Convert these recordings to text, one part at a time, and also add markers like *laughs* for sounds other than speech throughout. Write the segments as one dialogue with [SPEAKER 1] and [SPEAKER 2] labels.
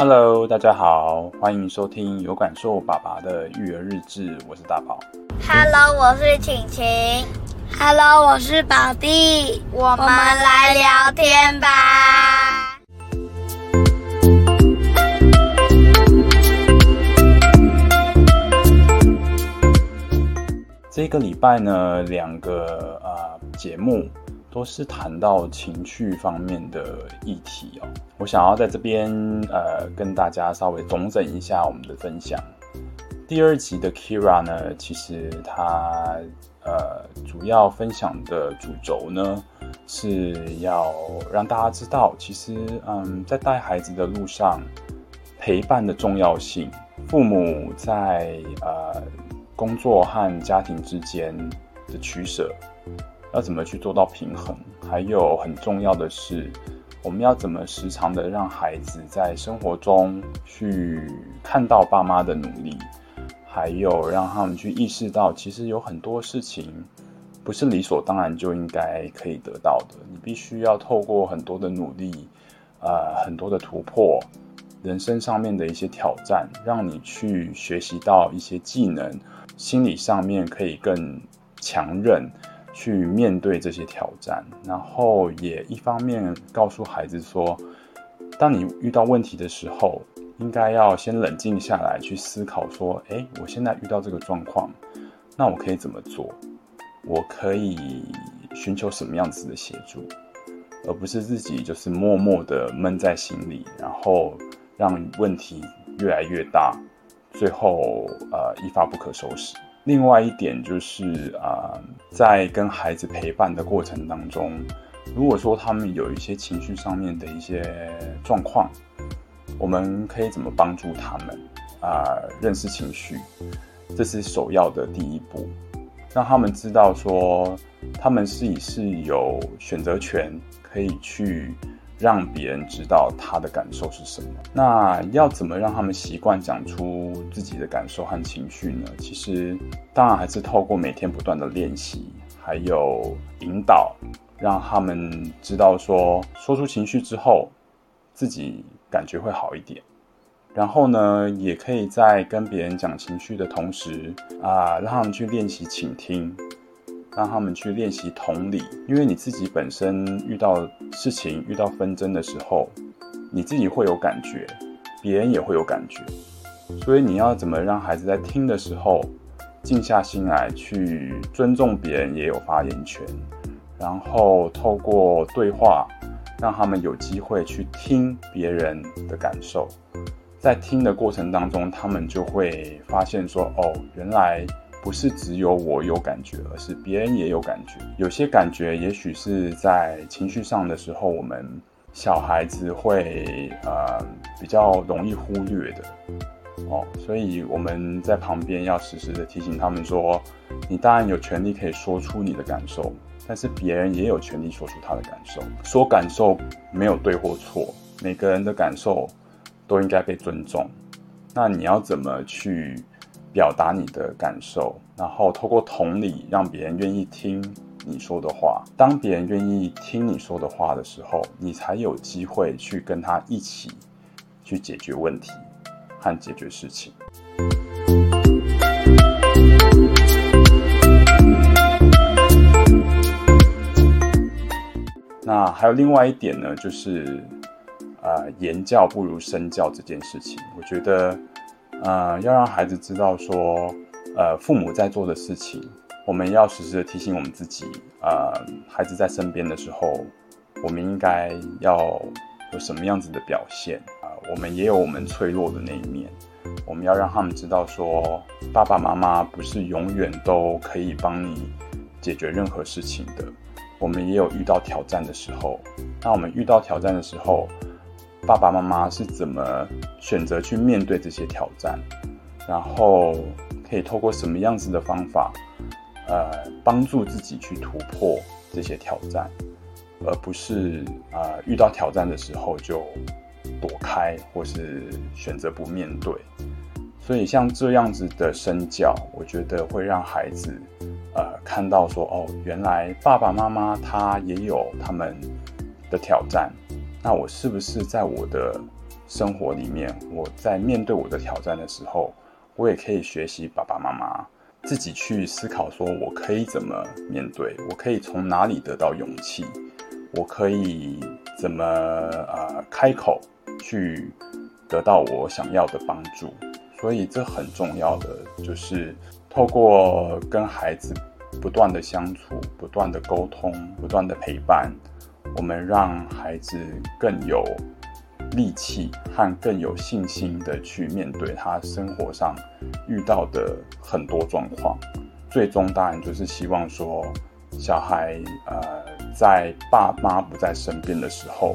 [SPEAKER 1] Hello，大家好，欢迎收听有感受爸爸的育儿日志，我是大宝。
[SPEAKER 2] Hello，我是晴晴。Hello，我是宝弟。我们来聊天吧。
[SPEAKER 1] 这个礼拜呢，两个啊、呃、节目。都是谈到情绪方面的议题哦，我想要在这边呃跟大家稍微总整一下我们的分享。第二集的 Kira 呢，其实他呃主要分享的主轴呢是要让大家知道，其实嗯在带孩子的路上陪伴的重要性，父母在呃工作和家庭之间的取舍。要怎么去做到平衡？还有很重要的是，我们要怎么时常的让孩子在生活中去看到爸妈的努力，还有让他们去意识到，其实有很多事情不是理所当然就应该可以得到的。你必须要透过很多的努力，呃，很多的突破，人生上面的一些挑战，让你去学习到一些技能，心理上面可以更强韧。去面对这些挑战，然后也一方面告诉孩子说，当你遇到问题的时候，应该要先冷静下来，去思考说，诶，我现在遇到这个状况，那我可以怎么做？我可以寻求什么样子的协助，而不是自己就是默默的闷在心里，然后让问题越来越大，最后呃一发不可收拾。另外一点就是啊、在跟孩子陪伴的过程当中，如果说他们有一些情绪上面的一些状况，我们可以怎么帮助他们啊、认识情绪，这是首要的第一步，让他们知道说，他们是以是有选择权，可以去。让别人知道他的感受是什么。那要怎么让他们习惯讲出自己的感受和情绪呢？其实，当然还是透过每天不断的练习，还有引导，让他们知道说，说出情绪之后，自己感觉会好一点。然后呢，也可以在跟别人讲情绪的同时，啊，让他们去练习倾听。让他们去练习同理，因为你自己本身遇到事情、遇到纷争的时候，你自己会有感觉，别人也会有感觉，所以你要怎么让孩子在听的时候静下心来，去尊重别人也有发言权，然后透过对话，让他们有机会去听别人的感受，在听的过程当中，他们就会发现说：“哦，原来。”不是只有我有感觉，而是别人也有感觉。有些感觉也许是在情绪上的时候，我们小孩子会呃比较容易忽略的哦，所以我们在旁边要时时的提醒他们说：你当然有权利可以说出你的感受，但是别人也有权利说出他的感受。说感受没有对或错，每个人的感受都应该被尊重。那你要怎么去？表达你的感受，然后透过同理，让别人愿意听你说的话。当别人愿意听你说的话的时候，你才有机会去跟他一起去解决问题和解决事情。那还有另外一点呢，就是呃，言教不如身教这件事情，我觉得。呃，要让孩子知道说，呃，父母在做的事情，我们要时时的提醒我们自己。呃，孩子在身边的时候，我们应该要有什么样子的表现啊？我们也有我们脆弱的那一面，我们要让他们知道说，爸爸妈妈不是永远都可以帮你解决任何事情的。我们也有遇到挑战的时候，那我们遇到挑战的时候。爸爸妈妈是怎么选择去面对这些挑战，然后可以透过什么样子的方法，呃，帮助自己去突破这些挑战，而不是呃遇到挑战的时候就躲开或是选择不面对。所以像这样子的身教，我觉得会让孩子呃看到说，哦，原来爸爸妈妈他也有他们的挑战。那我是不是在我的生活里面，我在面对我的挑战的时候，我也可以学习爸爸妈妈自己去思考，说我可以怎么面对，我可以从哪里得到勇气，我可以怎么呃开口去得到我想要的帮助。所以这很重要的就是透过跟孩子不断的相处、不断的沟通、不断的陪伴，我们让孩子更有力气和更有信心的去面对他生活上遇到的很多状况。最终当然就是希望说，小孩呃在爸妈不在身边的时候，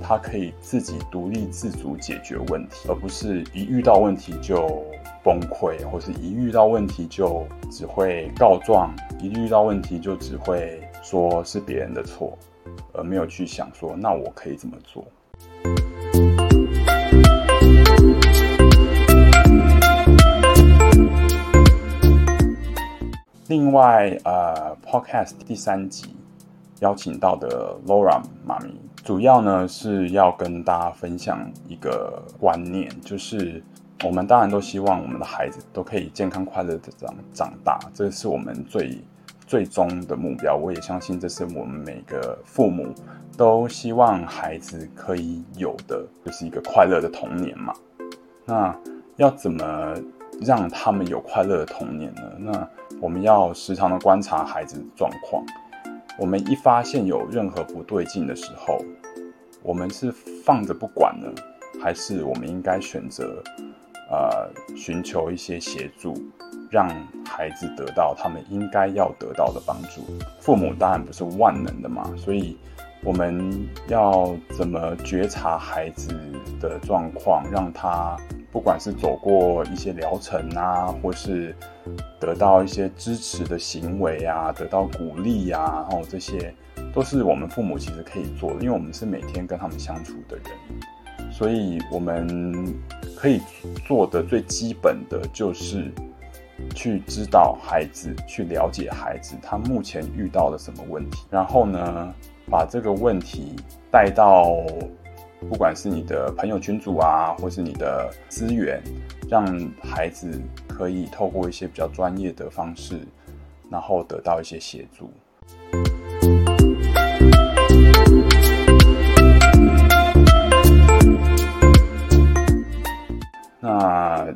[SPEAKER 1] 他可以自己独立自主解决问题，而不是一遇到问题就崩溃，或是一遇到问题就只会告状，一遇到问题就只会说是别人的错，而没有去想说，那我可以怎么做。另外，呃，Podcast 第三集邀请到的 Laura 妈咪，主要呢是要跟大家分享一个观念，就是。我们当然都希望我们的孩子都可以健康快乐的长长大，这是我们最最终的目标。我也相信这是我们每个父母都希望孩子可以有的，就是一个快乐的童年嘛。那要怎么让他们有快乐的童年呢？那我们要时常的观察孩子的状况。我们一发现有任何不对劲的时候，我们是放着不管呢，还是我们应该选择？呃，寻求一些协助，让孩子得到他们应该要得到的帮助。父母当然不是万能的嘛，所以我们要怎么觉察孩子的状况，让他不管是走过一些疗程啊，或是得到一些支持的行为啊，得到鼓励呀，然后这些都是我们父母其实可以做的，因为我们是每天跟他们相处的人。所以，我们可以做的最基本的就是去指导孩子，去了解孩子他目前遇到了什么问题，然后呢，把这个问题带到不管是你的朋友群组啊，或是你的资源，让孩子可以透过一些比较专业的方式，然后得到一些协助。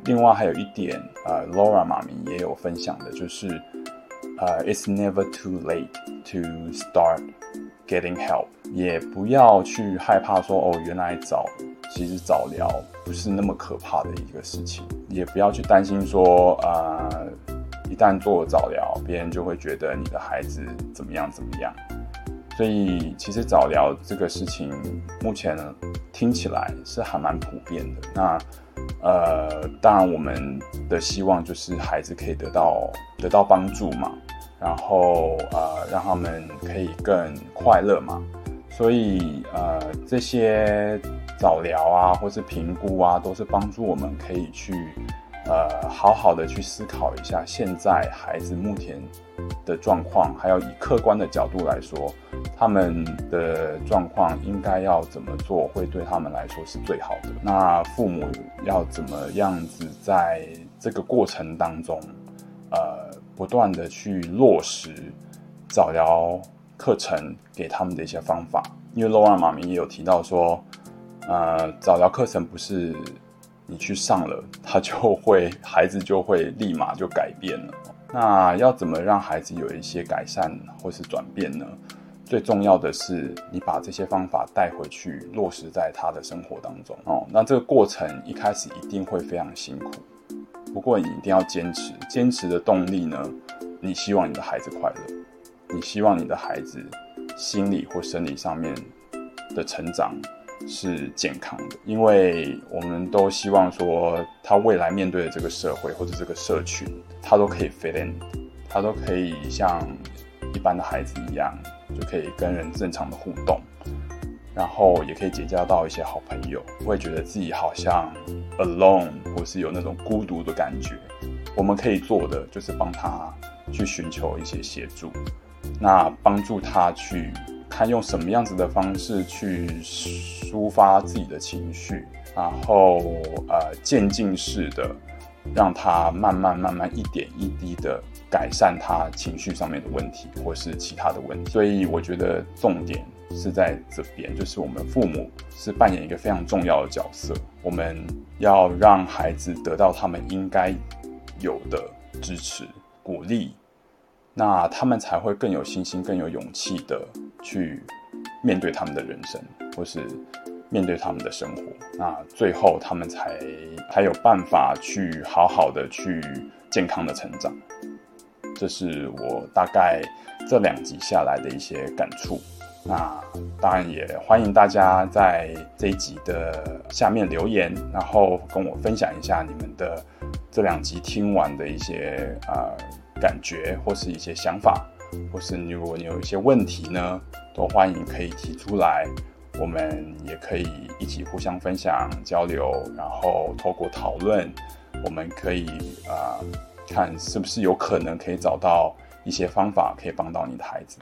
[SPEAKER 1] 另外还有一点，呃，Laura 妈咪也有分享的，就是，呃，It's never too late to start getting help，也不要去害怕说，哦，原来早，其实早疗不是那么可怕的一个事情，也不要去担心说，呃，一旦做了早疗，别人就会觉得你的孩子怎么样怎么样。所以，其实早疗这个事情，目前，听起来是还蛮普遍的。那呃，当然，我们的希望就是孩子可以得到得到帮助嘛，然后呃，让他们可以更快乐嘛。所以呃，这些早疗啊，或是评估啊，都是帮助我们可以去呃，好好的去思考一下现在孩子目前的状况，还有以客观的角度来说。他们的状况应该要怎么做，会对他们来说是最好的。那父母要怎么样子在这个过程当中，呃，不断的去落实早疗课程给他们的一些方法。因为 Laura 妈咪也有提到说，呃，早疗课程不是你去上了，他就会孩子就会立马就改变了。那要怎么让孩子有一些改善或是转变呢？最重要的是，你把这些方法带回去，落实在他的生活当中哦。那这个过程一开始一定会非常辛苦，不过你一定要坚持。坚持的动力呢？你希望你的孩子快乐，你希望你的孩子心理或生理上面的成长是健康的，因为我们都希望说，他未来面对的这个社会或者这个社群，他都可以 fit in，他都可以像一般的孩子一样。就可以跟人正常的互动，然后也可以结交到一些好朋友，不会觉得自己好像 alone 或是有那种孤独的感觉。我们可以做的就是帮他去寻求一些协助，那帮助他去看用什么样子的方式去抒发自己的情绪，然后呃渐进式的让他慢慢慢慢一点一滴的改善他情绪上面的问题，或是其他的问题。所以我觉得重点是在这边，就是我们父母是扮演一个非常重要的角色，我们要让孩子得到他们应该有的支持、鼓励。那他们才会更有信心、更有勇气的去面对他们的人生，或是面对他们的生活。那最后他们才才有办法去好好的去健康的成长。这是我大概这两集下来的一些感触。那当然也欢迎大家在这一集的下面留言，然后跟我分享一下你们的这两集听完的一些啊。呃感觉或是一些想法，或是你如果你有一些问题呢，都欢迎可以提出来，我们也可以一起互相分享交流，然后透过讨论，我们可以啊、看是不是有可能可以找到一些方法可以帮到你的孩子。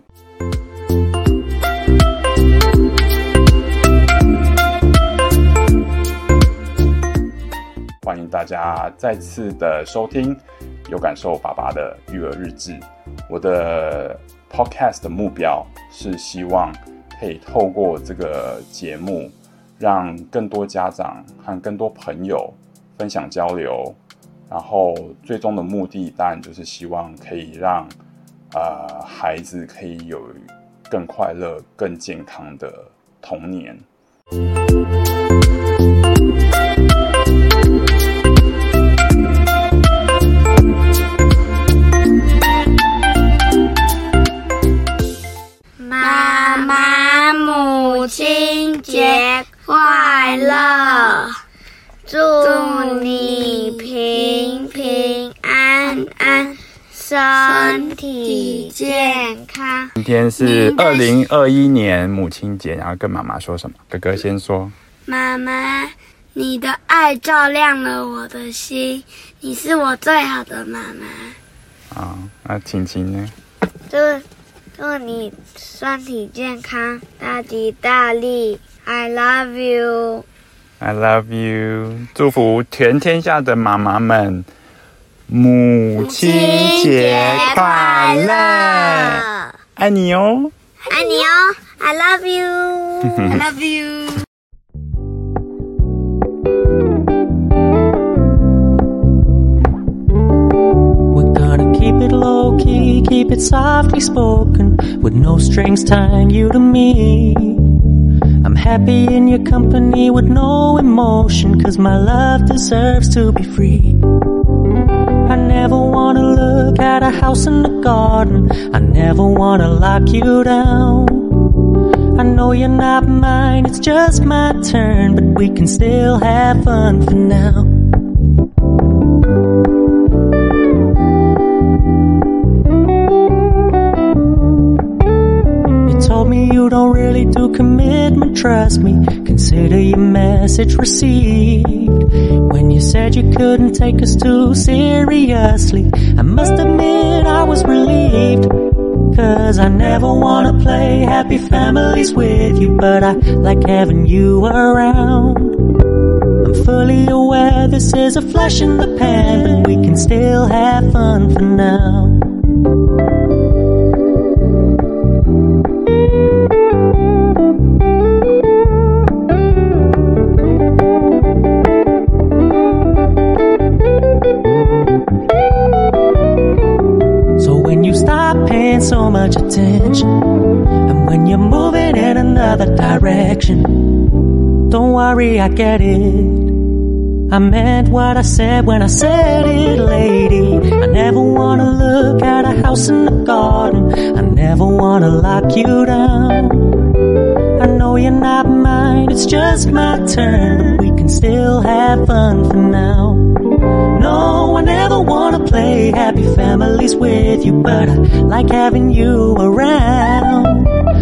[SPEAKER 1] 欢迎大家再次的收听。有感受爸爸的育儿日志，我的 podcast 的目标是希望可以透过这个节目，让更多家长和更多朋友分享交流，然后最终的目的当然就是希望可以让呃孩子可以有更快乐、更健康的童年。天是二零二一年母亲节，然后跟妈妈说什么？哥哥先说。
[SPEAKER 2] 妈妈，你的爱照亮了我的心，你是我最好的妈妈。
[SPEAKER 1] 啊，那晴晴呢？
[SPEAKER 2] 祝祝你身体健康，大吉大利。I love you.
[SPEAKER 1] I love you. 祝福全天下的妈妈们，母亲节快乐！
[SPEAKER 2] 안녕. 안녕. I love you. *laughs* I love you.
[SPEAKER 3] keep it low key, keep it softly spoken, with no strings tying you to me. I'm happy in your company with no emotion, cause my love deserves to be free. I never wanna look at a house in the garden. I never wanna lock you down. I know you're not mine, it's just my turn, but we can still have fun for now. Don't really do commitment, trust me. Consider your message received. When you said you couldn't take us too seriously, I must admit I was relieved. Cause I never wanna play happy families with you, but I like having you around. I'm fully aware this is a flash in the pan, but we can still have fun for now. So much attention. And when you're moving in another direction, don't worry, I get it. I meant what I said when I said it, lady. I never wanna look at a house in the garden. I never wanna lock you down. I know you're not mine, it's just my turn. We can still have fun for now. No, I never wanna play happy always with you, but I like having you around.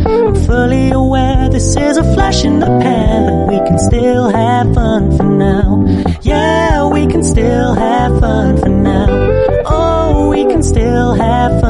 [SPEAKER 3] I'm fully aware this is a flash in the pan, but we can still have fun for now. Yeah, we can still have fun for now. Oh, we can still have